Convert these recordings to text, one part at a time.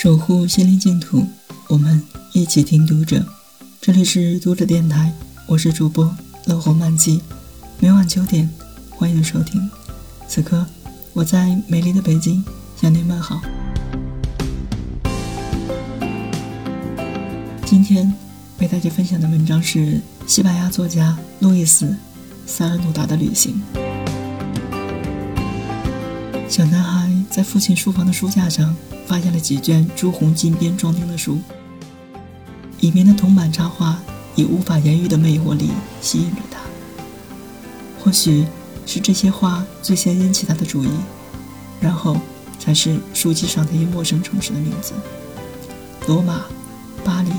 守护心灵净土，我们一起听读者。这里是读者电台，我是主播乐活漫记，每晚九点，欢迎收听。此刻，我在美丽的北京向您问好。今天为大家分享的文章是西班牙作家路易斯·塞尔努达的旅行。小男孩在父亲书房的书架上。发现了几卷朱红金边装订的书，里面的铜版插画以无法言喻的魅惑力吸引着他。或许是这些画最先引起他的注意，然后才是书籍上那些陌生城市的名字：罗马、巴黎、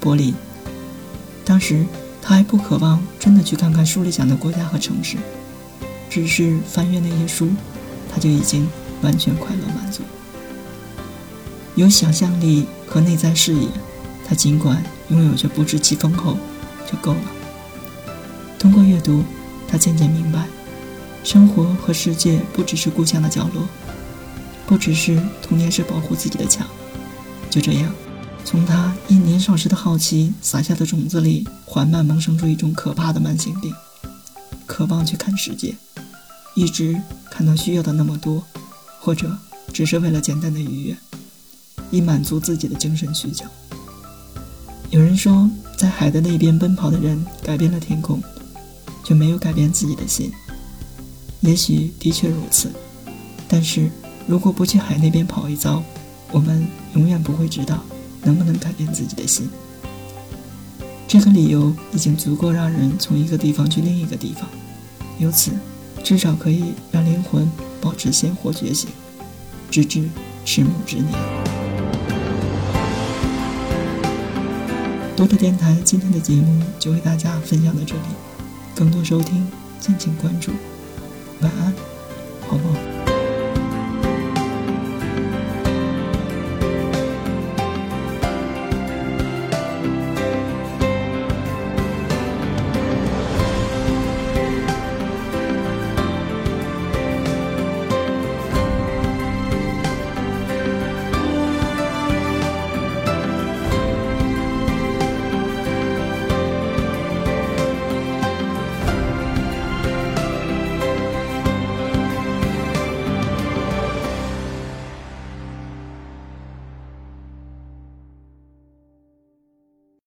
柏林。当时他还不渴望真的去看看书里讲的国家和城市，只是翻阅那些书，他就已经完全快乐满足。有想象力和内在视野，他尽管拥有着不知其丰厚，就够了。通过阅读，他渐渐明白，生活和世界不只是故乡的角落，不只是童年时保护自己的墙。就这样，从他因年少时的好奇撒下的种子里，缓慢萌生出一种可怕的慢性病，渴望去看世界，一直看到需要的那么多，或者只是为了简单的愉悦。以满足自己的精神需求。有人说，在海的那边奔跑的人改变了天空，却没有改变自己的心。也许的确如此，但是如果不去海那边跑一遭，我们永远不会知道能不能改变自己的心。这个理由已经足够让人从一个地方去另一个地方，由此至少可以让灵魂保持鲜活觉醒，直至迟暮之年。多特电台今天的节目就为大家分享到这里，更多收听敬请关注。晚安，